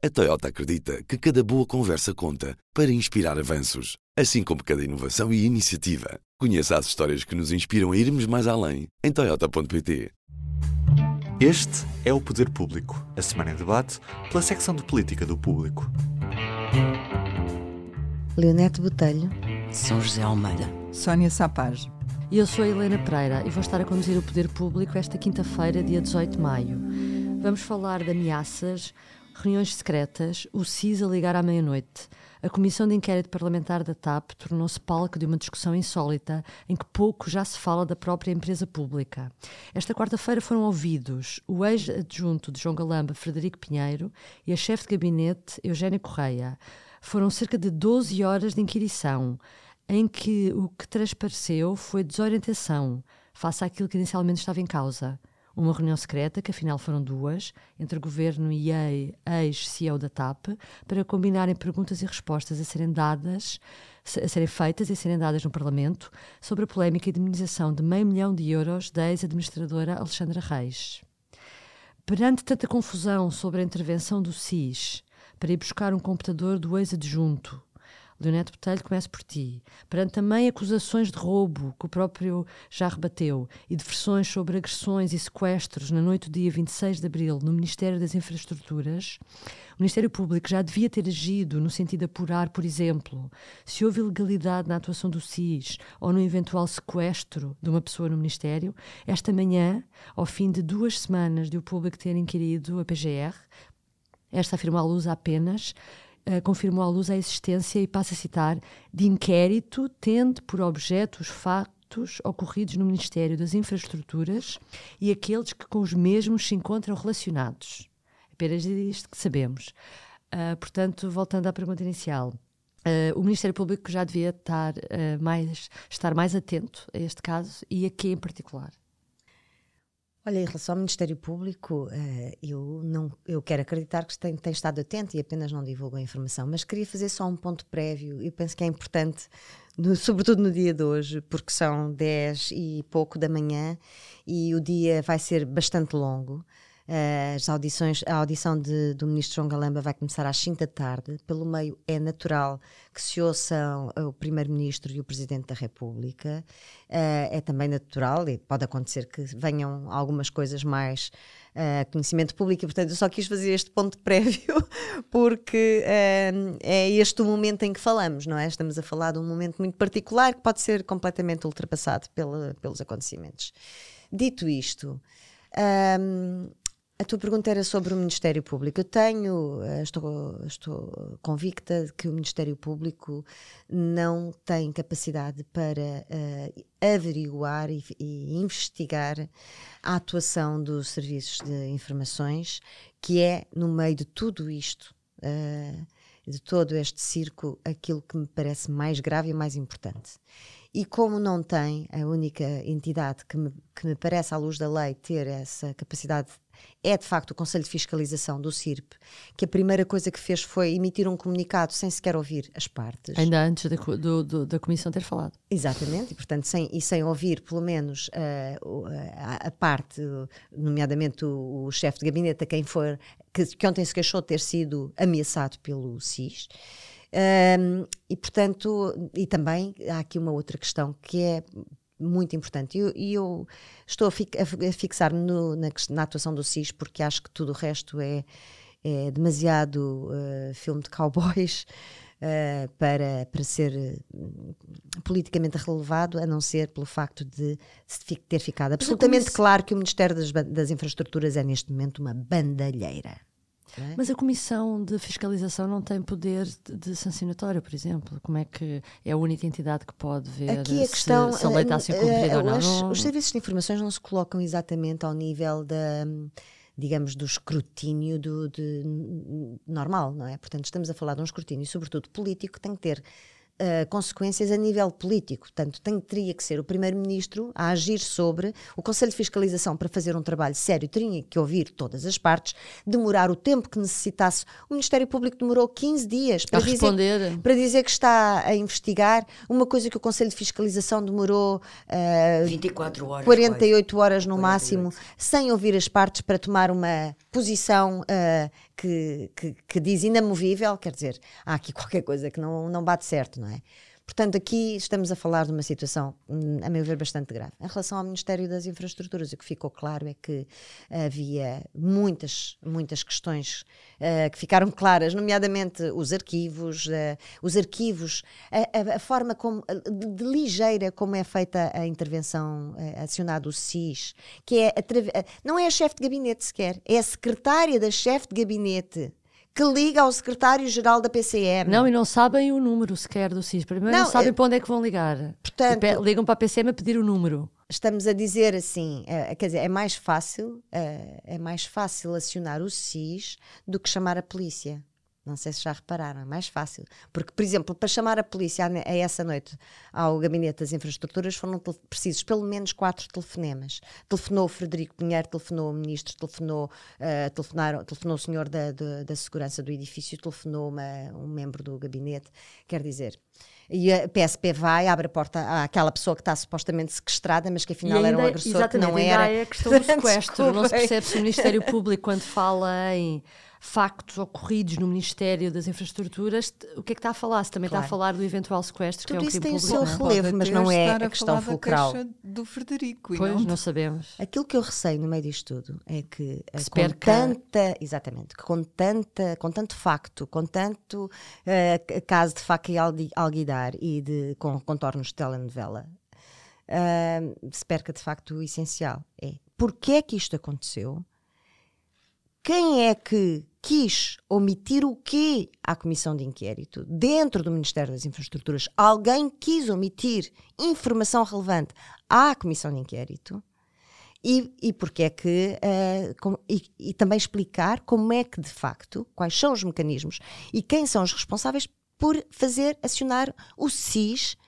A Toyota acredita que cada boa conversa conta para inspirar avanços, assim como cada inovação e iniciativa. Conheça as histórias que nos inspiram a irmos mais além em Toyota.pt. Este é o Poder Público, a semana em debate pela secção de política do público. Leonete Botelho, São José Almeida. Sónia Sapage. E eu sou a Helena Pereira e vou estar a conduzir o Poder Público esta quinta-feira, dia 18 de maio. Vamos falar de ameaças, reuniões secretas, o CIS a ligar à meia-noite. A Comissão de Inquérito Parlamentar da TAP tornou-se palco de uma discussão insólita em que pouco já se fala da própria empresa pública. Esta quarta-feira foram ouvidos o ex-adjunto de João Galamba, Frederico Pinheiro, e a chefe de gabinete, Eugénia Correia. Foram cerca de 12 horas de inquirição em que o que transpareceu foi desorientação face àquilo que inicialmente estava em causa. Uma reunião secreta, que afinal foram duas, entre governo e ex-CEO da TAP, para combinarem perguntas e respostas a serem dadas, a serem feitas e a serem dadas no Parlamento sobre a polémica indemnização de meio milhão de euros da ex-administradora Alexandra Reis. Perante tanta confusão sobre a intervenção do SIS para ir buscar um computador do ex-adjunto, Leonete Botelho, começo por ti. Perante também acusações de roubo, que o próprio já rebateu, e de versões sobre agressões e sequestros na noite do dia 26 de abril no Ministério das Infraestruturas, o Ministério Público já devia ter agido no sentido de apurar, por exemplo, se houve ilegalidade na atuação do SIS ou no eventual sequestro de uma pessoa no Ministério. Esta manhã, ao fim de duas semanas de o público ter inquirido a PGR, esta afirmou à luz apenas Uh, confirmou à luz a existência, e passa a citar, de inquérito tendo por objeto os fatos ocorridos no Ministério das Infraestruturas e aqueles que com os mesmos se encontram relacionados. Apenas isto que sabemos. Uh, portanto, voltando à pergunta inicial. Uh, o Ministério Público já devia estar, mais, estar mais atento a este caso e a que em particular? Olha, em relação ao Ministério Público, eu, não, eu quero acreditar que tem, tem estado atento e apenas não divulga a informação, mas queria fazer só um ponto prévio e penso que é importante, no, sobretudo no dia de hoje, porque são 10 e pouco da manhã e o dia vai ser bastante longo. As audições, a audição de, do ministro João Galamba vai começar às 5 da tarde. Pelo meio, é natural que se ouçam o primeiro-ministro e o presidente da República. Uh, é também natural e pode acontecer que venham algumas coisas mais uh, conhecimento público. E, portanto, eu só quis fazer este ponto prévio porque uh, é este o momento em que falamos, não é? Estamos a falar de um momento muito particular que pode ser completamente ultrapassado pela, pelos acontecimentos. Dito isto, um, a tua pergunta era sobre o Ministério Público. Eu tenho, eh, estou, estou convicta de que o Ministério Público não tem capacidade para uh, averiguar e, e, investigar a atuação dos serviços de informações, que é, no meio de tudo isto, uh, de todo este circo, aquilo que me parece mais grave e mais importante. E como não tem a única entidade que me, que me parece, à luz da lei, ter essa capacidade é de facto o Conselho de Fiscalização do CIRP, que a primeira coisa que fez foi emitir um comunicado sem sequer ouvir as partes. Ainda antes da, do, do, da Comissão ter falado. Exatamente, e portanto, sem, e sem ouvir pelo menos uh, a, a, parte, nomeadamente o, o chefe de gabinete, a quem for, que, que ontem se queixou de ter sido ameaçado pelo SIS. Um, e portanto, e também há aqui uma outra questão que é muito importante. E eu, eu, estou a, fi, a fixar-me na, na, atuação do SIS porque acho que tudo o resto é, é demasiado uh, filme de cowboys uh, para, para ser uh, politicamente relevado, a não ser pelo facto de ter ficado absolutamente claro que o Ministério das, das Infraestruturas é neste momento uma bandalheira. É? Mas a Comissão de Fiscalização não tem poder de, de, sancionatório, por exemplo? Como é que é a única entidade que pode ver Aqui a questão, se, se a lei está a ser cumprida ou não? Os, os serviços de informações não se colocam exatamente ao nível da digamos, do escrutínio do, de, normal, não é? Portanto, estamos a falar de um escrutínio, sobretudo político, que tem que ter uh, consequências a nível político. Portanto, tem, teria que ser o Primeiro-Ministro a agir sobre o Conselho de Fiscalização para fazer um trabalho sério, teria que ouvir todas as partes, demorar o tempo que necessitasse. O Ministério Público demorou 15 dias para, dizer, responder. para dizer que está a investigar, uma coisa que o Conselho de Fiscalização demorou uh, 24 horas, 48 quase. horas no 48. máximo, sem ouvir as partes para tomar uma posição uh, que, que, que diz inamovível, quer dizer, há aqui qualquer coisa que não, não bate certo, não é? Portanto, aqui estamos a falar de uma situação, hum, a meu ver, bastante grave. Em relação ao Ministério das Infraestruturas, o que ficou claro é que havia muitas, muitas questões uh, que ficaram claras, nomeadamente os arquivos, uh, os arquivos, a, a, a forma como, de, de, ligeira como é feita a intervenção uh, acionado o SIS, que é, não é a chefe de gabinete sequer, é a secretária da chefe de gabinete que liga ao secretário-geral da PCM. Não, e não sabem o número sequer do SIS. Primeiro não, não sabem é... para onde é que vão ligar. Portanto, ligam para a PCM a pedir o número. Estamos a dizer assim, é, quer dizer, é mais fácil, é, é mais fácil acionar o SIS do que chamar a polícia. Não sei se já repararam, é mais fácil. Porque, por exemplo, para chamar a polícia a, essa noite ao Gabinete das Infraestruturas foram precisos pelo menos quatro telefonemas. Telefonou o Frederico Pinheiro, telefonou o Ministro, telefonou, uh, telefonaram, telefonou o Senhor da, da, da Segurança do edifício, telefonou uma, um membro do gabinete. Quer dizer, e a PSP vai, abre a porta àquela pessoa que está supostamente sequestrada, mas que afinal ainda, era um agressor que não era. É a questão do sequestro. não se percebe se o Ministério Público, quando fala em factos ocorridos no Ministério das Infraestruturas, o que é que está a falar? Se também claro. está a falar do eventual sequestro, Tudo que é um isso crime tem público. o seu relevo, mas não é a, a questão fulcral. do Frederico. Pois, não... não... sabemos. Aquilo que eu receio no meio disto tudo é que, eh, que com tanta, exatamente, com tanta, com tanto facto, com tanto uh, caso de faca e alguidar e de com contornos de telenovela, uh, se perca de facto o essencial. É porque é que isto aconteceu? Quem é que quis omitir o quê à comissão de inquérito? Dentro do Ministério das Infraestruturas, alguém quis omitir informação relevante à comissão de inquérito? E, e porque é que uh, com, e, e, também explicar como é que de facto quais são os mecanismos e quem são os responsáveis por fazer acionar o SIS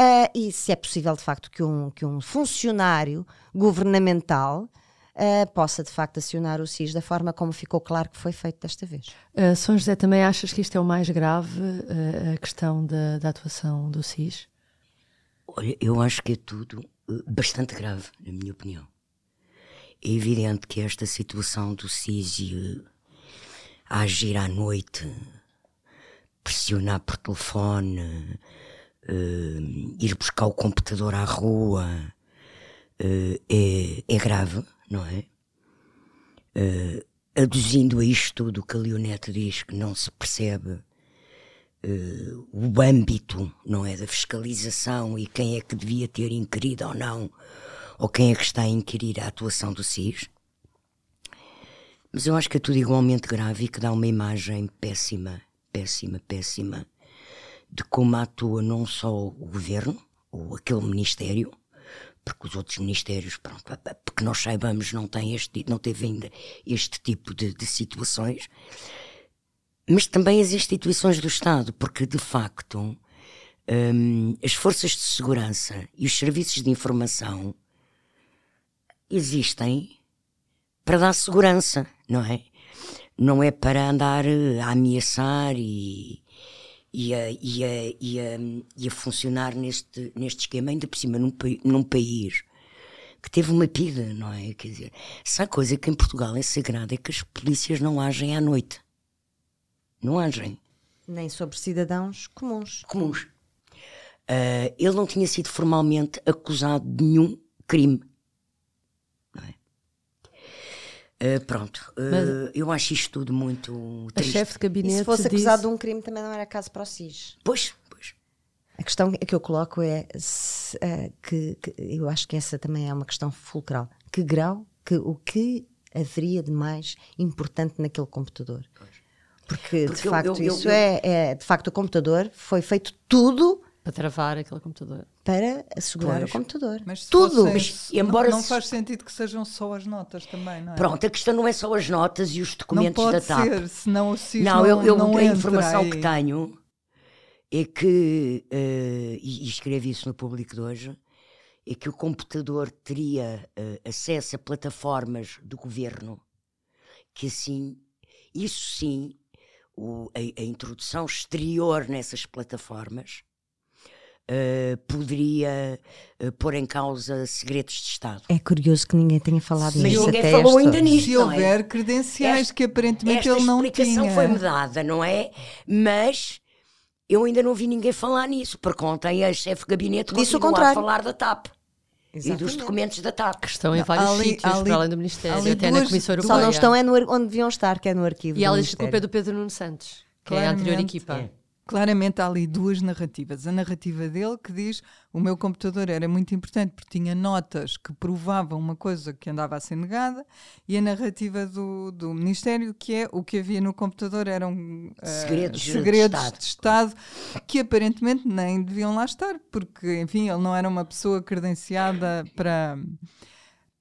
uh, e se é possível de facto que um, que um funcionário governamental uh, possa de facto acionar o SIS da forma como ficou claro que foi feito desta vez. Uh, São José, também achas que isto é o mais grave, uh, a questão da, da, atuação do SIS? Olha, eu acho que é tudo bastante grave, na minha opinião. É evidente que esta situação do SIS a agir à noite, pressionar por telefone, ir buscar o computador à rua, é, é grave não é? Uh, aduzindo a isto tudo que a Leonete diz que não se percebe uh, o âmbito, não é, da fiscalização e quem é que devia ter inquirido ou não, ou quem é que está a inquirir a atuação do SIS. Mas eu acho que é tudo igualmente grave e que dá uma imagem péssima, péssima, péssima de como atua não só o governo, ou aquele ministério, porque os outros ministérios, pronto, porque nós saibamos, não, tem este, não teve ainda este tipo de, de situações, mas também as instituições do Estado, porque de facto um, as forças de segurança e os serviços de informação existem para dar segurança, não é? Não é para andar a ameaçar e, e a, e a, e a, e a funcionar neste, neste esquema, ainda por cima num, num país que teve uma pida, não é? Quer dizer, se há coisa que em Portugal é sagrada é que as polícias não agem à noite. Não agem. Nem sobre cidadãos comuns. Comuns. Uh, ele não tinha sido formalmente acusado de nenhum crime. Uh, pronto, uh, eu acho isto tudo muito triste. A chefe de gabinete e se fosse disse... acusado de um crime também não era caso para o SIS. Pois, pois. A questão que eu coloco é se, uh, que, que, eu acho que essa também é uma questão fulcral. Que grau, que, o que haveria de mais importante naquele computador? Porque, Porque, de eu, facto eu, eu, isso é, é, de facto o computador foi feito tudo para travar aquele computador. Para assegurar pois. o computador. Mas Tudo. Mas, embora não, não faz sentido que sejam só as notas também, não é? Pronto, a questão não é só as notas e os documentos não da TAP. Ser, senão o SIS não, não, eu, eu, não a informação aí. que tenho é que, uh, e, e escrevi isso no público de hoje, é que o computador teria uh, acesso a plataformas do governo, que assim, isso sim, o, a, a introdução exterior nessas plataformas eh, poderia eh, pôr em causa segredos de Estado. É curioso que ninguém tenha falado Mas nisso ninguém até falou esta ainda nisto. Se não é? houver credenciais Esta- que aparentemente Esta ele não explicação tinha. foi-me dada, não é? Mas eu ainda não vi ninguém falar nisso, porque ontem a chefe de gabinete Disse o continua a contrário. falar da TAP e dos Exatamente. documentos da TAP. Que estão em vários ali- sítios, ali- para além do Ministério, ali até na duas- Comissão duas- Só Europeia. não estão é no, onde deviam estar, que é no arquivo E ela do diz que a culpa é do Pedro Nuno Santos, que é a anterior Claramente. equipa. É. Claramente há ali duas narrativas. A narrativa dele que diz o meu computador era muito importante porque tinha notas que provavam uma coisa que andava a ser negada e a narrativa do, do Ministério que é o que havia no computador eram eh, Segredos de segredos Estado. de Estado que aparentemente nem deviam lá estar porque, enfim, ele não era uma pessoa credenciada para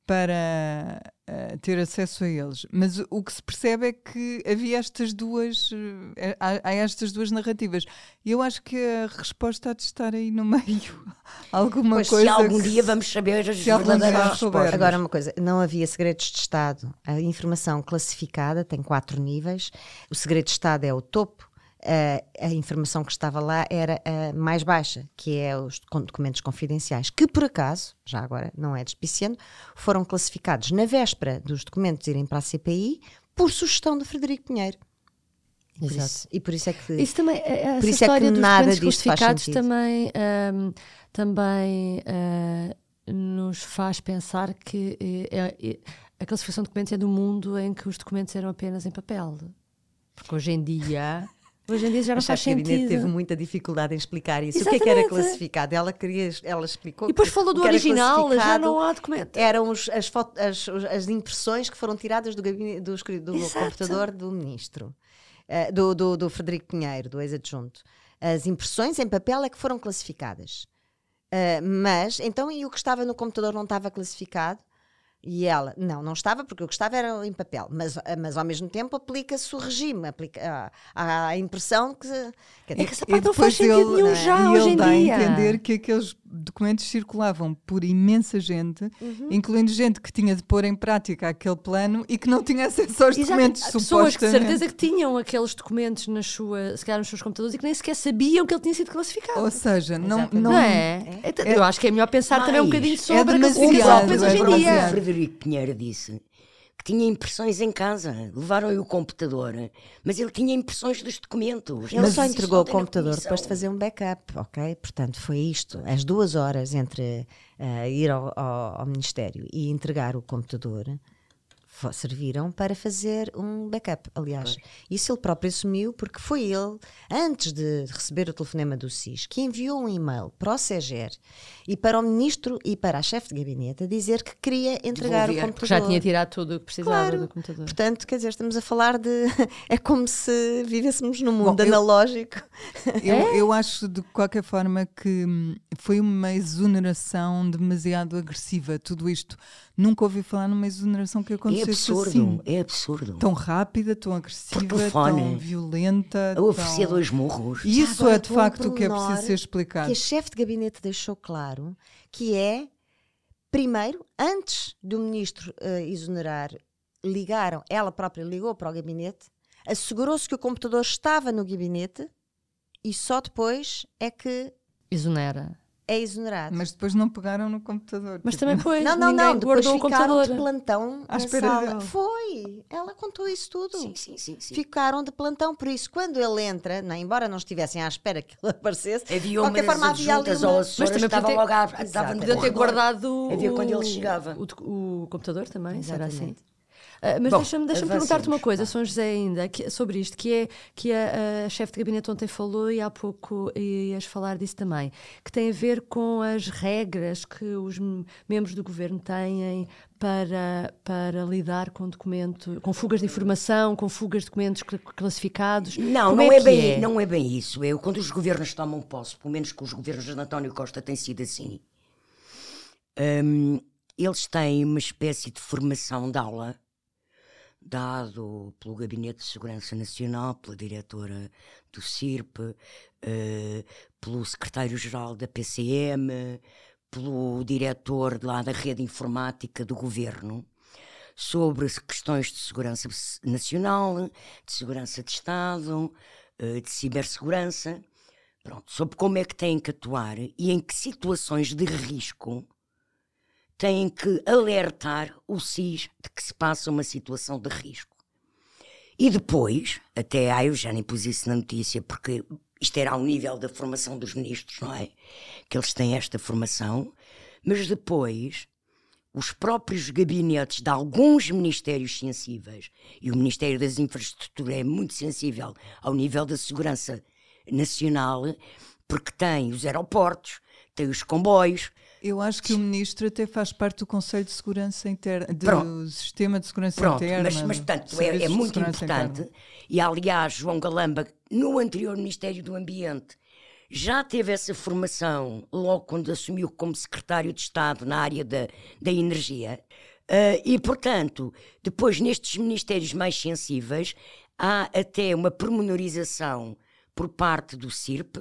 para eh, ter acesso a eles. Mas o que se percebe é que havia estas duas eh, há, há estas duas narrativas. E eu acho que a resposta há de estar aí no meio. Alguma Pois, coisa. se algum que dia se- vamos saber as se algum dia verdadeiras respostas. Agora, uma coisa, não havia segredos de Estado. A informação classificada tem quatro níveis. O segredo de Estado é o topo. A, informação que estava lá era a mais baixa, que é os documentos confidenciais, que por acaso, já agora não é despiciando, foram classificados na véspera dos documentos irem para a CPI por sugestão do Frederico Pinheiro. Por, Exato. isso, e por isso é que. Isso também, eh, essa Por isso é que nada documentos disto faz classificados sentido. também, ahm, também ah, nos faz pensar que eh, é- é- a classificação de documentos é do mundo em que os documentos eram apenas em papel. Porque hoje em dia, hoje em dia já não a faz gabinete sentido. teve muita dificuldade em explicar isso. O que é que era Exatamente. classificado? Ela, queria, ela explicou. E depois que- falou do que original, já não há documento. Eram os- as, foto- as- as impressões que foram tiradas do, gabinete, do, do computador do ministro, eh, do, do, do Frederico Pinheiro, do ex-adjunto. As impressões em papel é que foram classificadas. Eh, mas, então, e o que estava no computador não estava classificado? E ela, não, não estava, porque o que estava era em papel, mas, mas ao mesmo tempo aplica-se o regime, aplica, há, a impressão que. quer dizer, É que essa parte não faz sentido nenhum já, e hoje ele em dá dia. a entender que aqueles documentos circulavam por imensa gente, Uhum. incluindo gente que tinha de pôr em prática aquele plano e que não tinha acesso aos Exato. documentos, Há pessoas que de certeza que tinham aqueles documentos nas suas, se calhar nos seus computadores e que nem sequer sabiam que ele tinha sido classificado. Ou seja, não, não, não é? Então, Eu acho que é melhor pensar também um Mais. bocadinho É sobre a demasiado, classificação é depois hoje em dia. Frederico Pinheiro disse que tinha impressões em casa. Levaram-lhe o computador, mas ele tinha impressões dos documentos. Ele só Isso entregou o computador depois de fazer um backup, ok? Portanto, foi isto. As duas horas entre eh, ir ao, ao- ao Ministério e entregar o computador serviram para fazer um backup. Aliás, isso ele próprio assumiu porque foi ele, antes de receber o telefonema do SIS, que enviou um e-mail para o SEGER e para o Ministro e para a chefe de gabinete a dizer que queria entregar Devolver. o computador. Já tinha tirado tudo o que precisava Claro. do computador. Portanto, quer dizer, estamos a falar de. É como se vivêssemos num mundo Bom, eu- analógico. Eu, É? eu acho de qualquer forma que hum, foi uma exoneração demasiado agressiva. Tudo isto. Nunca ouvi falar numa exoneração que É acontecesse absurdo, assim. é absurdo. Tão rápida, tão agressiva, tão violenta. a oferecer tão... dois morros. Isso agora, é de facto o que é preciso ser explicado. Que a chefe de gabinete deixou claro que é, primeiro, antes do ministro eh, exonerar, ligaram, ela própria ligou para o gabinete, assegurou-se que o computador estava no gabinete e só depois é que Exonera. É exonerado. Mas depois não pegaram no computador. Mas Tipo, também depois não, não, ninguém não, depois o ficaram computador. de plantão À espera sala. dele. Foi, ela contou isso tudo. Sim, sim, sim. sim. Ficaram de plantão, por isso, quando ele entra, não, embora não estivessem à espera que ele aparecesse, Havia qualquer forma havia ali uma... Mas também estavam podia logo à, Exato. ter guardado Havia o, quando ele chegava. O, o computador também, será assim? Ah, mas deixa-me deixa perguntar-te uma coisa, São José, ainda que- sobre isto, que é que a, a chefe de gabinete ontem falou e há pouco ias falar disso também, que tem a ver com as regras que os membros do governo têm para, para lidar com documento, com fugas de informação, com fugas de documentos cl- classificados. Não, Como não é, é, bem, é? não é bem isso. Eu, quando os governos tomam posse, pelo menos com os governos de António Costa tem sido assim, hum, eles têm uma espécie de formação de aula dado pelo Gabinete de Segurança Nacional, pela diretora do CIRP, eh, pelo secretário-geral da PCM, pelo diretor lá da rede informática do governo, sobre questões de segurança nacional, de segurança de Estado, eh, de cibersegurança, Pronto, sobre como é que têm que atuar e em que situações de risco têm que alertar o SIS de que se passa uma situação de risco. E depois, até ah, eu já nem pus isso na notícia, porque isto era ao nível da formação dos ministros, não é? Que eles têm esta formação, mas depois os próprios gabinetes de alguns ministérios sensíveis, e o Ministério das Infraestruturas é muito sensível ao nível da segurança nacional, porque tem os aeroportos, tem os comboios. Eu acho que o ministro até faz parte do Conselho de Segurança Interna, do Pronto. Sistema de Segurança Pronto, Interna. mas, mas portanto, é, é muito importante. Interna. E aliás, João Galamba, no anterior Ministério do Ambiente, já teve essa formação logo quando assumiu como secretário de Estado na área da, da energia. Ah, e, portanto, depois nestes ministérios mais sensíveis, há até uma pormenorização por parte do CIRP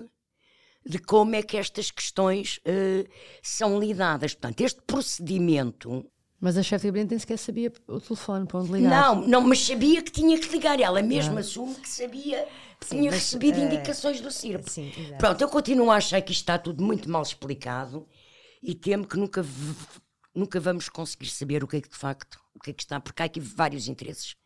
de como é que estas questões ah, são lidadas. Portanto, este procedimento Mas a chefe de gabinete nem sequer sabia o telefone para onde ligar. não, não, mas sabia que tinha que ligar. Ela mesma assume que sabia que Sim, tinha mas, recebido eh, indicações do CIRP. sim. Pronto, eu continuo a achar que isto está tudo muito mal explicado e temo que nunca, v- nunca vamos conseguir saber o que é que de facto, o que é que está, porque há aqui vários interesses.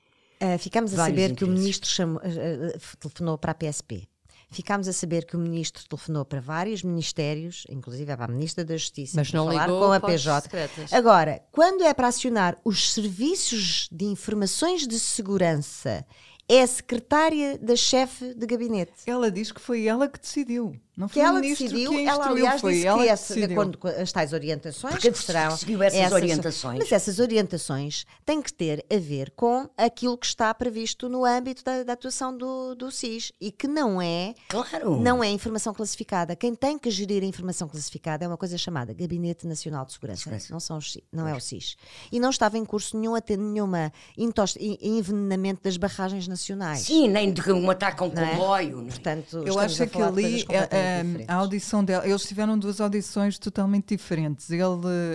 Ah, ficámos a Vários saber que o interesses. ministro chamou- ah, ah, telefonou para a PSP. Ficámos a saber que o ministro telefonou para vários ministérios, inclusive para a ministra da Justiça, Mas para não falar ligou com a PJ. secretas. Agora, quando é para acionar os serviços de informações de segurança, é a secretária da chefe de gabinete. Ela diz que foi ela que decidiu. Não foi Que ela decidiu, que ela aliás foi disse ela que que essa, de acordo com as tais orientações, Porque que serão seguiu essas orientações. Mas essas orientações têm que ter a ver com aquilo que está previsto no âmbito da, da atuação do, do SIS e que não é Claro. não é informação classificada. Quem tem que gerir a informação classificada é uma coisa chamada Gabinete Nacional de Segurança. Segurança. Não, são os, não é o SIS. E não estava em curso nenhum a ter nenhuma envenenamento das barragens nacionais. Sim, nem de que um ataque a um é? comboio. não é? Portanto, Eu acho a que ali a, completamente a- diferentes. a audição dela, eles tiveram duas audições totalmente diferentes. Ele,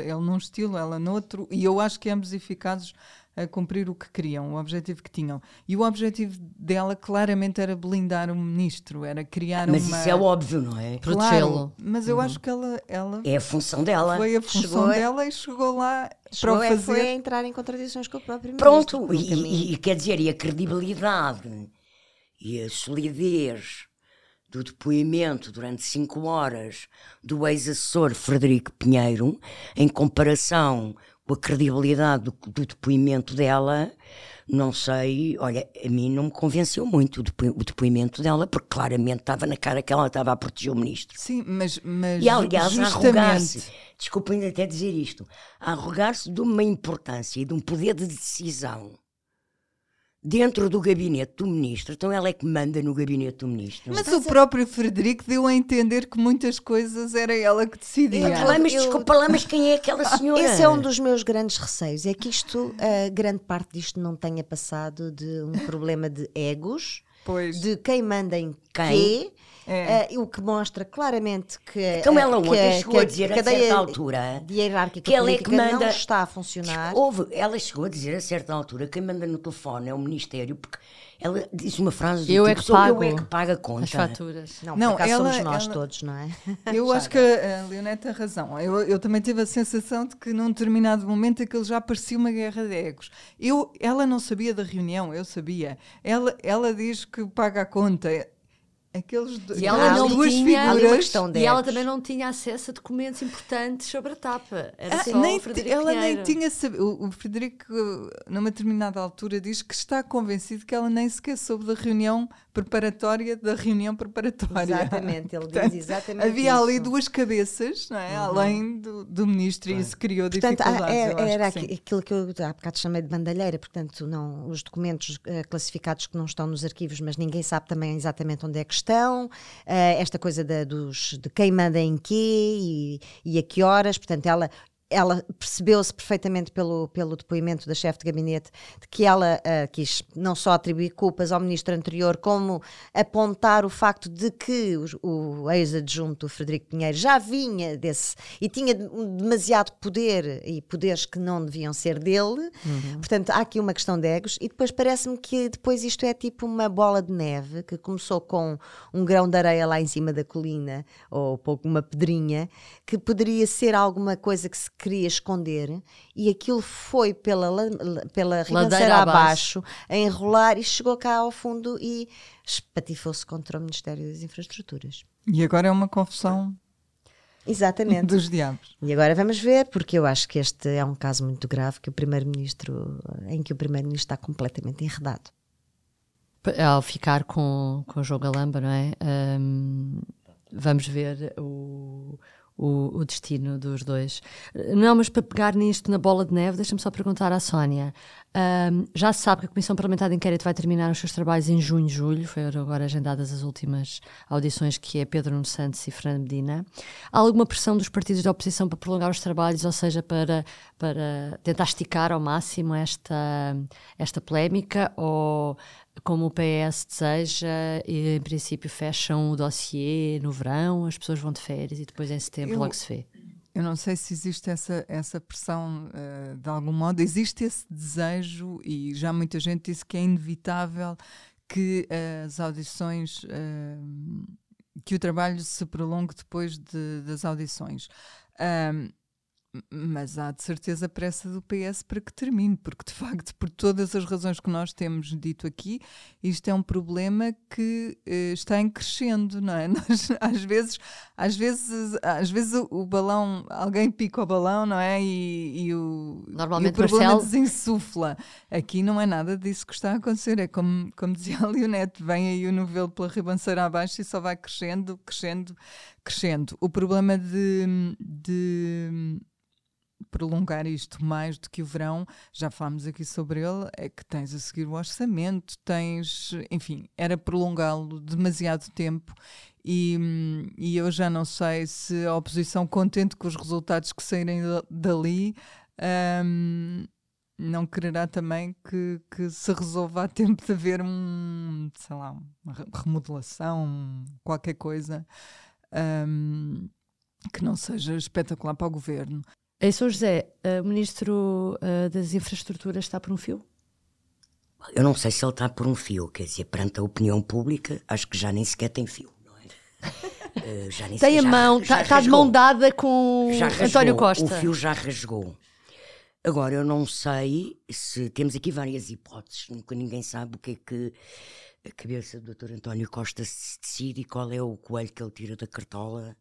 ele num estilo, ela noutro, e eu acho que ambos eficazes a cumprir o que queriam, o objetivo que tinham. E o objetivo dela claramente era blindar o ministro, era criar Mas uma. isso é óbvio, não é? Claro, Protegê-lo. mas eu acho que ela, ela É a função dela. foi a função Chegou a- dela e chegou lá Chegou para é- o foi a fazer. entrar em contradições com o próprio Pronto, ministro. e, um caminho. e- e quer dizer, e a credibilidade e a solidez do depoimento durante cinco horas do ex-assessor Frederico Pinheiro, em comparação com a credibilidade do, do depoimento dela, não sei, olha, a mim não me convenceu muito o, depo- o depoimento dela, porque claramente estava na cara que ela estava a proteger o ministro. Sim, mas, mas E aliás, a arrogar-se, desculpem até dizer isto, arrogar-se de uma importância e de um poder de decisão dentro do gabinete do ministro. Então ela é que manda no gabinete do ministro. Mas o próprio Frederico deu a entender que muitas coisas era ela que decidia. Eu- Lá, mas eu- desculpa lá, mas quem é aquela senhora? Esse é um dos meus grandes receios. É que isto, a grande parte disto não tenha passado de um problema de egos, Pois. de quem manda em Quem? quê, É. eh, o que mostra claramente que. Então eh, ela que ontem a- chegou que a dizer a cadeia certa altura de hierárquica que ela é que manda- não está a funcionar. Houve, ela chegou a dizer a certa altura quem manda no telefone é o Ministério, porque ela disse uma frase do Eu tipo, é que pago eu é que paga a conta. As faturas. Não, Não, por acaso ela- somos nós ela- todos, não é? Eu acho que a a Leonete tem razão. Eu, eu também tive a sensação de que num determinado momento aquilo já parecia uma guerra de egos. Eu, ela não sabia da reunião, eu sabia. Ela, ela diz que paga a conta. Aqueles do- E ela não duas tinha- figuras. E ela também não tinha acesso a documentos importantes sobre a tapa. Era Ah, só nem o ti- Frederico ela nem Pinheiro. tinha sabido. O, o Frederico, numa determinada altura, diz que está convencido que ela nem sequer soube da reunião preparatória da reunião preparatória. Exatamente, ele diz Portanto, exatamente Havia ali isso. Uhum. duas cabeças, não é? além do, do ministro, e isso criou Portanto, dificuldades. é- acho era que aquilo que eu há bocado chamei de bandalheira, portanto, não, os documentos eh, classificados que não estão nos arquivos, mas ninguém sabe também exatamente onde é que estão, eh, esta coisa da- dos, de quem manda em quê e, e a que horas, portanto, ela ela percebeu-se perfeitamente pelo, pelo depoimento da chefe de gabinete de que ela uh, quis não só atribuir culpas ao ministro anterior, como apontar o facto de que o, o ex-adjunto Frederico Pinheiro já vinha desse e tinha demasiado poder e poderes que não deviam ser dele. Uhum. Portanto, há aqui uma questão de egos. E depois parece-me que depois isto é tipo uma bola de neve que começou com um grão de areia lá em cima da colina ou pouco uma pedrinha que poderia ser alguma coisa que se queria esconder e aquilo foi pela, pela ribanceira abaixo, a enrolar e chegou cá ao fundo e espatifou-se contra o Ministério das Infraestruturas. E agora é uma confusão Exatamente. Dos diabos. E agora vamos ver, porque eu acho que este é um caso muito grave que o primeiro-ministro, em que o primeiro-ministro está completamente enredado. Ao ficar com, com o João Galamba, não é? Um, vamos ver o, o, o, destino dos dois. Não, mas para pegar nisto na bola de neve, deixa-me só perguntar à Sónia. Um, já se sabe que a Comissão Parlamentar de Inquérito vai terminar os seus trabalhos em junho e julho, foram agora agendadas as últimas audições, que é Pedro Nuno Santos e Fernando Medina. Há alguma pressão dos partidos da oposição para prolongar os trabalhos, ou seja, para, para tentar esticar ao máximo esta, esta polémica, ou como o PS deseja, e em princípio fecham o dossiê no verão, as pessoas vão de férias e depois em setembro eu, logo se vê. Eu não sei se existe essa, essa pressão uh, de algum modo, existe esse desejo e já muita gente disse que é inevitável que uh, as audições, uh, que o trabalho se prolongue depois de, das audições mas há de certeza pressa do PS para que termine, porque de facto, por todas as razões que nós temos dito aqui, isto é um problema que uh, está em crescendo, não é? Nós, às vezes, às vezes, às vezes o, o balão, alguém pica o balão, não é? E, e o, Normalmente e o problema Marcelo... desinsufla. Aqui não é nada disso que está a acontecer, é como, como dizia a Leonete, vem aí o novelo pela ribanceira abaixo e só vai crescendo, crescendo, crescendo. O problema de, de prolongar isto mais do que o verão, já falámos aqui sobre ele, é que tens a seguir o orçamento, tens, enfim, era prolongá-lo demasiado tempo e, e, eu já não sei se a oposição, contente com os resultados que saírem dali, um, não quererá também que, que se resolva a tempo de haver um, sei lá, uma remodelação, qualquer coisa. Um, que não seja espetacular para o governo. Em São José, o Ministro uh, das Infraestruturas está por um fio? Eu não sei se ele está por um fio, quer dizer, perante a opinião pública, acho que já nem sequer tem fio, não é? Já nem tem a mão, está tá de mão dada com já rasgou, António Costa. O fio já rasgou. Agora, eu não sei se temos aqui várias hipóteses, nunca ninguém sabe o que é que a cabeça do Dr. António Costa se decide e qual é o coelho que ele tira da cartola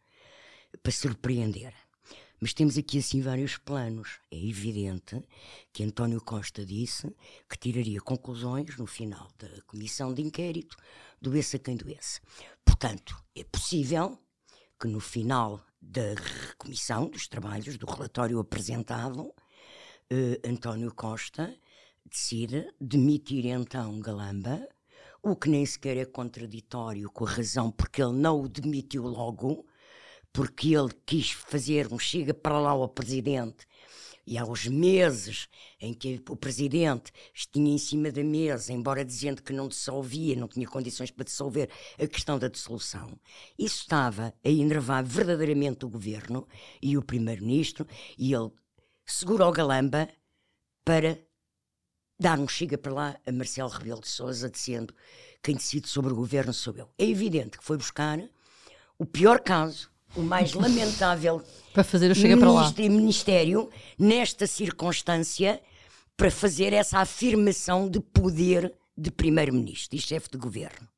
para surpreender. Mas temos aqui assim vários planos. É evidente que António Costa disse que tiraria conclusões no final da comissão de inquérito, doesse a quem doesse. Portanto, é possível que no final da comissão dos trabalhos, do relatório apresentado, eh, António Costa decida demitir então Galamba, o que nem sequer é contraditório com a razão porque ele não o demitiu logo, porque ele quis fazer um chega para lá ao presidente. E aos meses em que o presidente tinha em cima da mesa, embora dizendo que não dissolvia, não tinha condições para dissolver a questão da dissolução, isso estava a enervar verdadeiramente o governo e o primeiro-ministro, e ele segurou Galamba para dar um chega para lá a Marcelo Rebelo de Sousa, dizendo quem decide sobre o governo sou eu. É evidente que foi buscar o pior caso o mais lamentável para fazer o chega para lá. ministério nesta circunstância para fazer essa afirmação de poder de primeiro-ministro e chefe de governo.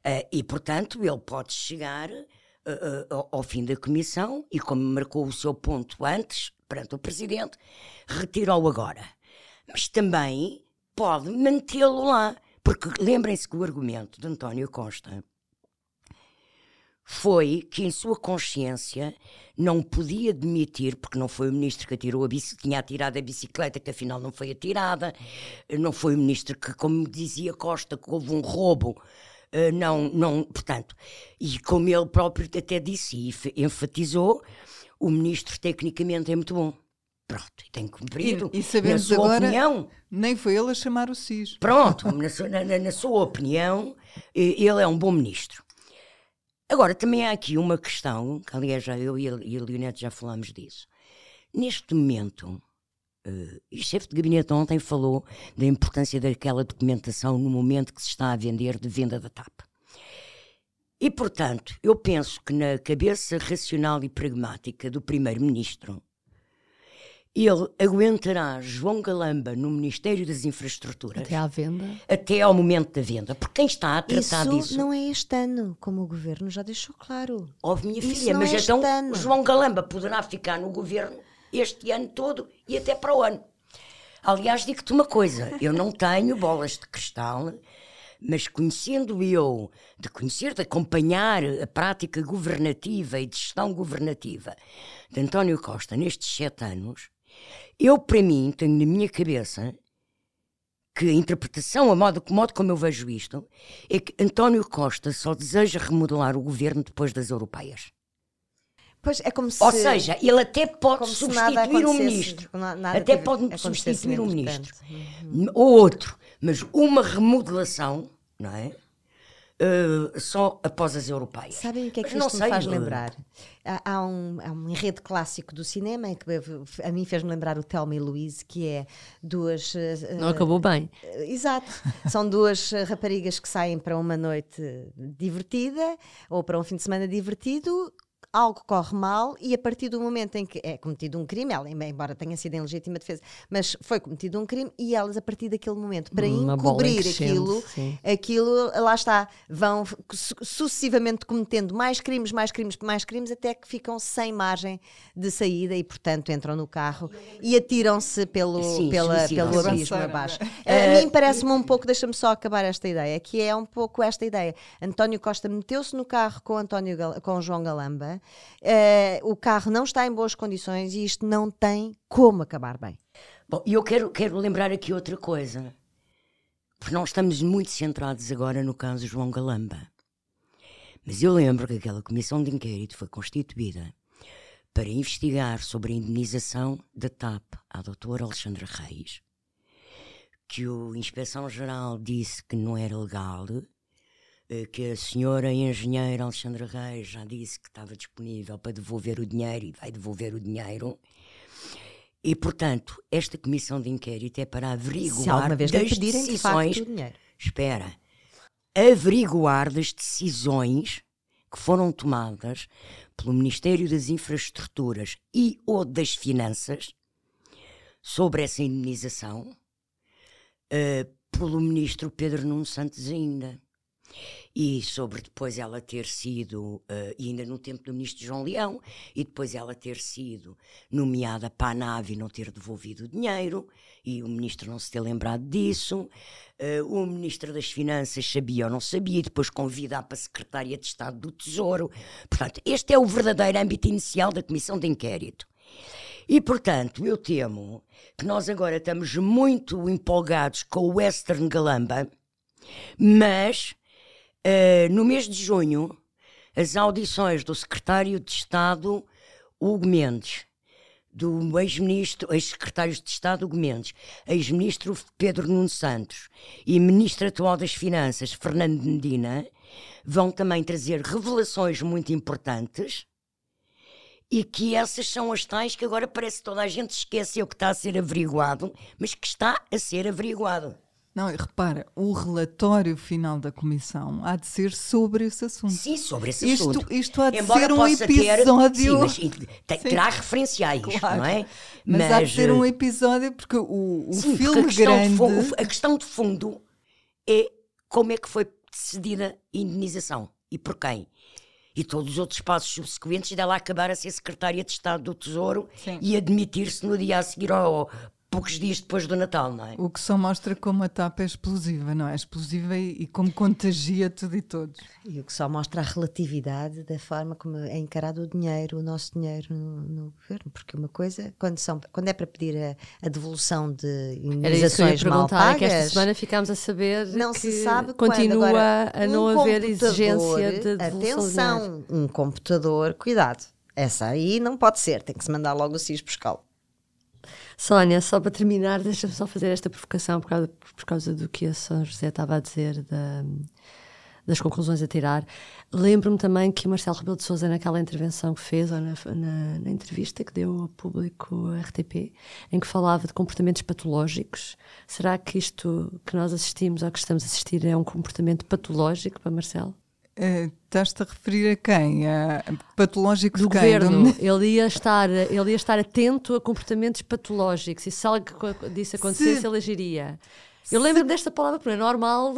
Uh, e, portanto, ele pode chegar uh, uh, ao fim da comissão e, como marcou o seu ponto antes, perante o presidente, retirou agora. Mas também pode mantê-lo lá. Porque lembrem-se que o argumento de António Costa foi que em sua consciência não podia admitir, porque não foi o ministro que atirou a bicicleta, tinha atirado a bicicleta, que afinal não foi atirada, não foi o ministro que, como dizia Costa, que houve um roubo, eh, não, não, portanto, e como ele próprio até disse e enfatizou, o ministro tecnicamente é muito bom. Pronto, e tem cumprido. E, e sabemos na sua agora, opinião, nem foi ele a chamar o SIS. Pronto, na na- na sua opinião, eh, ele é um bom ministro. Agora, também há aqui uma questão, que aliás já eu e a, Leonete já falámos disso. Neste momento, e o chefe de gabinete ontem falou da importância daquela documentação no momento que se está a vender de venda da TAP. E, portanto, eu penso que na cabeça racional e pragmática do primeiro-ministro, ele aguentará João Galamba no Ministério das Infraestruturas Até à venda. até ao momento da venda. Porque quem está a Isso tratar disso? não é este ano, como o governo já deixou claro. Ouve, minha Isso filha, não mas é este então ano. João Galamba poderá ficar no governo este ano todo e até para o ano. Aliás, digo-te uma coisa: eu não tenho bolas de cristal, mas conhecendo eu, de conhecer, de acompanhar a prática governativa e de gestão governativa de António Costa nestes sete anos, eu, para mim, tenho na minha cabeça que a interpretação, a modo, o modo como eu vejo isto, é que António Costa só deseja remodelar o governo depois das europeias. Pois é como se. Ou seja, ele até pode substituir um ministro. na- nada Até pode substituir um ministro. Ou outro. Mas uma remodelação, não é? Uh, só após as europeias. Sabem o que é que não isto me sei, faz uh, lembrar? Há, há um, há um enredo clássico do cinema que a mim fez-me lembrar o Thelma e Louise, que é duas. eh, Não acabou bem. eh, Exato. São duas eh, raparigas que saem para uma noite divertida ou para um fim de semana divertido. Algo corre mal e a partir do momento em que é cometido um crime, ela, embora tenha sido em legítima defesa, mas foi cometido um crime e elas, a partir daquele momento, para Uma encobrir aquilo, sim. aquilo, lá está, vão su- sucessivamente cometendo mais crimes, mais crimes, mais crimes, até que ficam sem margem de saída e, portanto, entram no carro e atiram-se pelo, Sim, pela, suicidam-se. pelo abismo Avançaram, abaixo. Eh, A mim parece-me um pouco, deixa-me só acabar esta ideia, que é um pouco esta ideia. António Costa meteu-se no carro com, António, com João Galamba, eh, o carro não está em boas condições e isto não tem como acabar bem. Bom, e eu quero, quero lembrar aqui outra coisa. Porque nós estamos muito centrados agora no caso João Galamba. Mas eu lembro que aquela comissão de inquérito foi constituída para investigar sobre a indenização da TAP à doutora Alexandra Reis, que o Inspeção-Geral disse que não era legal, que a senhora engenheira Alexandra Reis já disse que estava disponível para devolver o dinheiro e vai devolver o dinheiro. E, portanto, esta comissão de inquérito é para averiguar Se alguma vez das pedirem, de decisões... facto, o dinheiro. Espera. Averiguar das decisões que foram tomadas pelo Ministério das Infraestruturas e ou das Finanças sobre essa indenização eh, pelo Ministro Pedro Nuno Santos ainda. E sobre depois ela ter sido, e ainda no tempo do Ministro João Leão, e depois ela ter sido nomeada para a nave e não ter devolvido o dinheiro, e o Ministro não se ter lembrado disso, eh, o Ministro das Finanças sabia ou não sabia, e depois convidar para a Secretária de Estado do Tesouro. Portanto, este é o verdadeiro âmbito inicial da Comissão de Inquérito. E, portanto, eu temo que nós agora estamos muito empolgados com o Western Galamba, mas eh, no mês de junho, as audições do secretário de Estado Hugo Mendes, do ex-ministro, ex-secretário de Estado Hugo Mendes, ex-ministro Pedro Nuno Santos. E ministro atual das Finanças Fernando Medina, vão também trazer revelações muito importantes. E que essas são as tais que agora parece que toda a gente esqueceu que está a ser averiguado, mas que está a ser averiguado. Não, e repara, o relatório final da comissão há de ser sobre esse assunto. Sim, sobre esse Isto- assunto. isto há de Embora ser um possa ter- episódio- sim, mas terá referenciais, Claro. não é? Mas, há de ser eh, um episódio, porque o, o sim, porque filme a questão, grande. de fundo, a questão de fundo é como é que foi decidida a indenização e por quem. E todos os outros passos subsequentes dela acabar a ser secretária de Estado do Tesouro Sim. e admitir-se no dia a seguir ao poucos dias depois do Natal, não é? O que só mostra como a tapa é explosiva, não é? Explosiva e, e como contagia tudo e todos. E o que só mostra a relatividade da forma como é encarado o dinheiro, o nosso dinheiro no, no governo. Porque uma coisa, quando, são, quando é para pedir a, a devolução de indenizações mal perguntar, é que esta pagas, semana ficámos a saber não que se sabe quando. continua Agora, a não um haver computador, exigência de devolução de. Atenção, um computador, cuidado. essa aí não pode ser, tem que se mandar logo o CIS buscá-lo. Sónia, só para terminar, deixa-me só fazer esta provocação por causa, por causa do que a São José estava a dizer da, das conclusões a tirar. Lembro-me também que o Marcelo Rebelo de Sousa, naquela intervenção que fez, ou na, na, na, entrevista que deu ao público RTP, em que falava de comportamentos patológicos, será que isto que nós assistimos ou que estamos a assistir é um comportamento patológico para Marcelo? Uh, Estás-te a referir a quem? A patológico do de quem? governo. Ele, ia estar, ele ia estar atento a comportamentos patológicos e se algo disso acontecesse, se... ele agiria. Eu lembro-me desta palavra, porque é normal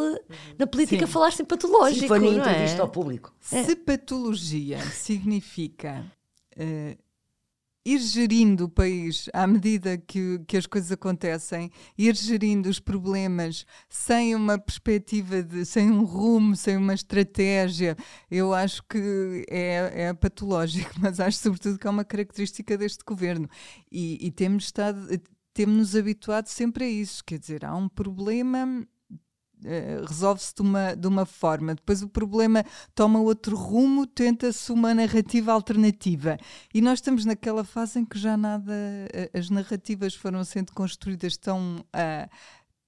na política Sim. falar-se em patológico. Sim, foi na é? entrevista é? ao público. Se patologia significa uh, ir gerindo o país à medida que, que as coisas acontecem, ir gerindo os problemas sem uma perspectiva, de, sem um rumo, sem uma estratégia, eu acho que é, é patológico, mas acho sobretudo que é uma característica deste governo. E, e temos estado. Temos-nos habituado sempre a isso, quer dizer, há um problema, resolve-se de uma, de uma forma, depois o problema toma outro rumo, tenta-se uma narrativa alternativa. E nós estamos naquela fase em que já nada, uh, as narrativas foram sendo construídas tão. Uh,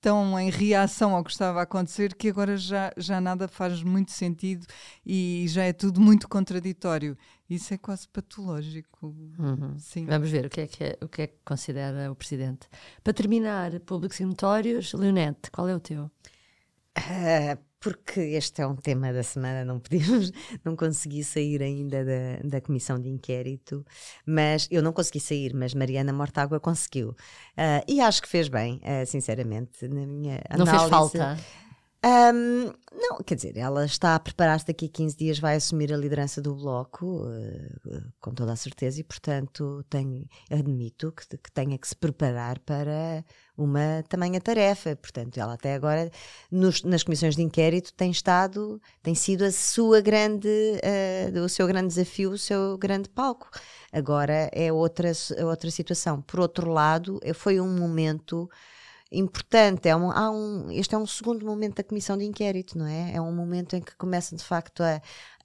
tão em reação ao que estava a acontecer que agora já, já nada faz muito sentido e já é tudo muito contraditório. Isso é quase patológico. Uhum. Sim. Vamos ver o que, é que é, o que é que considera o Presidente. Para terminar, públicos e notórios, Leonete, qual é o teu? Uh, porque este é um tema da semana, não podíamos, não consegui sair ainda da, da comissão de inquérito, mas eu não consegui sair, mas Mariana Mortágua conseguiu. Uh, e acho que fez bem, uh, sinceramente, na minha Não análise. fez falta? Um, não, quer dizer, ela está a preparar-se daqui a 15 dias, vai assumir a liderança do Bloco, uh, com toda a certeza, e portanto tenho, admito que, que tenha que se preparar para uma tamanha tarefa. Portanto, ela até agora, nos, nas comissões de inquérito, tem estado, tem sido a sua grande, uh, o seu grande desafio, o seu grande palco. Agora é outra, outra situação. Por outro lado, foi um momento importante. É um, há um, este é um segundo momento da comissão de inquérito, não é? É um momento em que começa de facto a,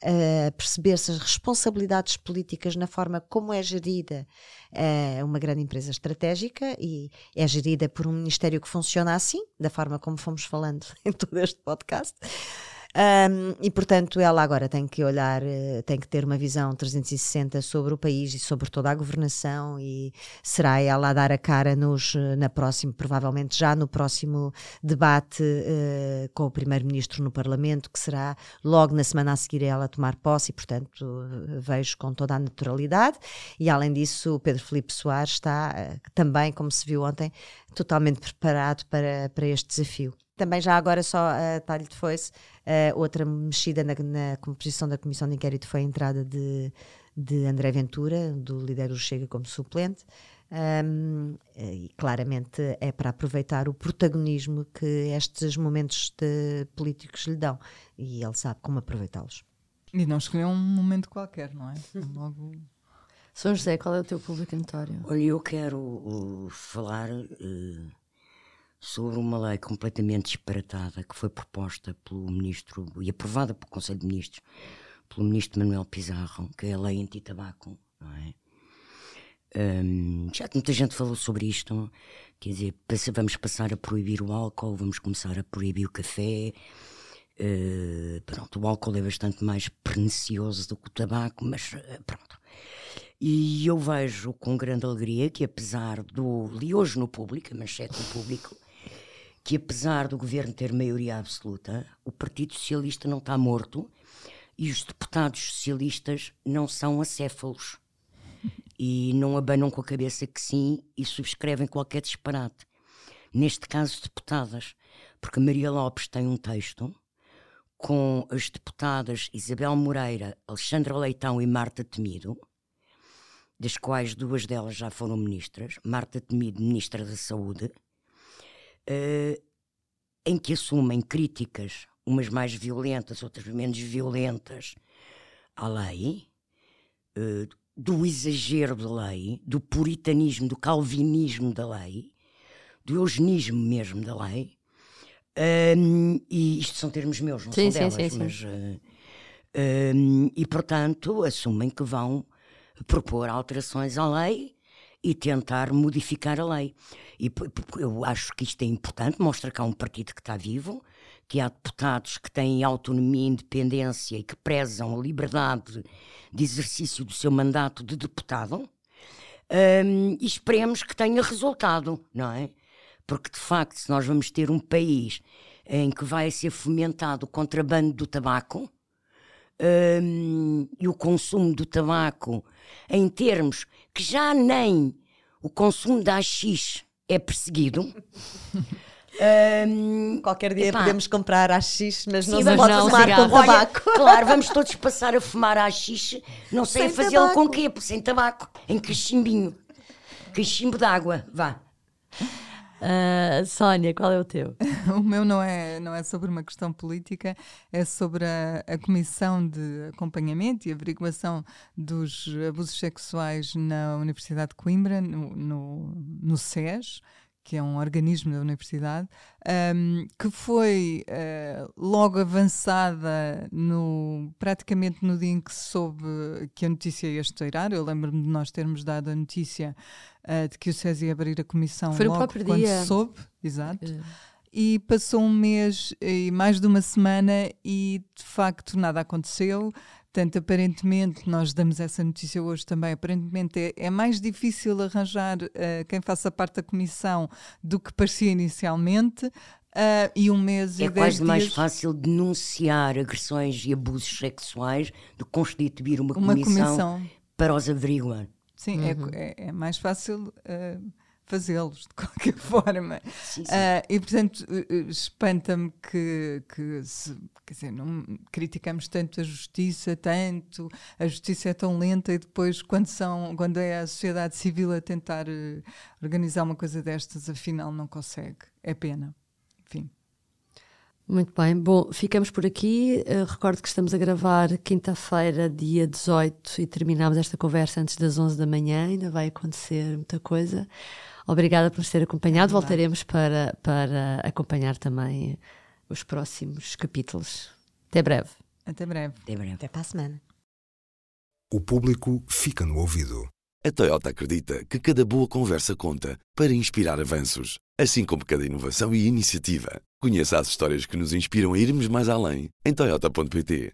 a perceber-se as responsabilidades políticas na forma como é gerida é uma grande empresa estratégica e é gerida por um ministério que funciona assim, da forma como fomos falando em todo este podcast. Um, e portanto, ela agora tem que olhar, eh, tem que ter uma visão 360 sobre o país e sobre toda a governação. E será ela a dar a cara nos, eh, na próxima, provavelmente já no próximo debate uh, com o Primeiro-Ministro no Parlamento, que será logo na semana a seguir ela tomar posse. E portanto, vejo com toda a naturalidade. E além disso, o Pedro Felipe Soares está também, como se viu ontem, totalmente preparado para, para este desafio. Também já agora só uh, talho de foice, uh, outra mexida na, na, composição da comissão de inquérito foi a entrada de, de André Ventura, do líder do Chega como suplente, um, e claramente é para aproveitar o protagonismo que estes momentos de políticos lhe dão, e ele sabe como aproveitá-los. E não escolheu um momento qualquer, não é? Logo... São José, qual é o teu público notório? Olha, eu quero uh, falar... Uh sobre uma lei completamente disparatada que foi proposta pelo ministro e aprovada pelo Conselho de Ministros pelo ministro Manuel Pizarro, que é a lei anti-tabaco, não é? Um, já muita gente falou sobre isto, quer dizer, vamos passar a proibir o álcool, vamos começar a proibir o café. Uh, pronto, o álcool é bastante mais pernicioso do que o tabaco, mas uh, pronto. E eu vejo com grande alegria que, apesar do. li hoje no público, a manchete no público, que apesar do governo ter maioria absoluta, o Partido Socialista não está morto e os deputados socialistas não são acéfalos e não abanam com a cabeça que sim e subscrevem qualquer disparate. Neste caso, deputadas, porque Maria Lopes tem um texto com as deputadas Isabel Moreira, Alexandra Leitão e Marta Temido, das quais duas delas já foram ministras, Marta Temido, ministra da Saúde, uh, em que assumem críticas, umas mais violentas, outras menos violentas, à lei, uh, do exagero da lei, do puritanismo, do calvinismo da lei, do eugenismo mesmo da lei. Um, e isto são termos meus, não sim, são sim, delas, sim, mas. Uh, um, e portanto assumem que vão propor alterações à lei e tentar modificar a lei. E eu acho que isto é importante, mostra que há um partido que está vivo, que há deputados que têm autonomia e independência e que prezam a liberdade de exercício do seu mandato de deputado. Um, e esperemos que tenha resultado, não é? Porque de facto, se nós vamos ter um país em que vai ser fomentado o contrabando do tabaco um, e o consumo do tabaco em termos que já nem o consumo da AX é perseguido. Um, Qualquer dia epá, podemos comprar AX, mas não se pode fumar com tabaco. Olha, claro, vamos todos passar a fumar AX, não sei a fazê-lo com quê? Sem tabaco, em cachimbinho. Cachimbo d'água, vá. Uh, Sónia, qual é o teu? o meu não é, não é sobre uma questão política, é sobre a, a Comissão de Acompanhamento e Averiguação dos Abusos Sexuais na Universidade de Coimbra, no, no, no SES que é um organismo da universidade, um, que foi uh, logo avançada no, praticamente no dia em que se soube que a notícia ia estourar. Eu lembro-me de nós termos dado a notícia uh, de que o SES ia abrir a comissão foi logo quando dia. soube. Exato. Uh. E passou um mês e mais de uma semana e de facto nada aconteceu. Portanto, aparentemente, nós damos essa notícia hoje também, aparentemente é, é mais difícil arranjar uh, quem faça parte da comissão do que parecia inicialmente. Uh, e um mês é e quase dias... mais fácil denunciar agressões e abusos sexuais do que constituir uma, uma comissão, comissão, para os averiguar. Sim, é uhum. é, é, mais fácil uh, fazê-los de qualquer forma. Sim, sim. Uh, e portanto, espanta-me que, que se, quer dizer, não criticamos tanto a justiça, tanto, a justiça é tão lenta e depois quando, são, quando é a sociedade civil a tentar uh, organizar uma coisa destas, afinal não consegue. É pena. Enfim. Muito bem, bom, ficamos por aqui. Uh, recordo que estamos a gravar quinta-feira, dia 18, e terminamos esta conversa antes das 11 da manhã. Ainda vai acontecer muita coisa. Obrigada por nos ter acompanhado. É Voltaremos para, para acompanhar também os próximos capítulos. Até breve. Até breve. Até breve. Até para a semana. O público fica no ouvido. A Toyota acredita que cada boa conversa conta para inspirar avanços, assim como cada inovação e iniciativa. Conheça as histórias que nos inspiram a irmos mais além em Toyota.pt.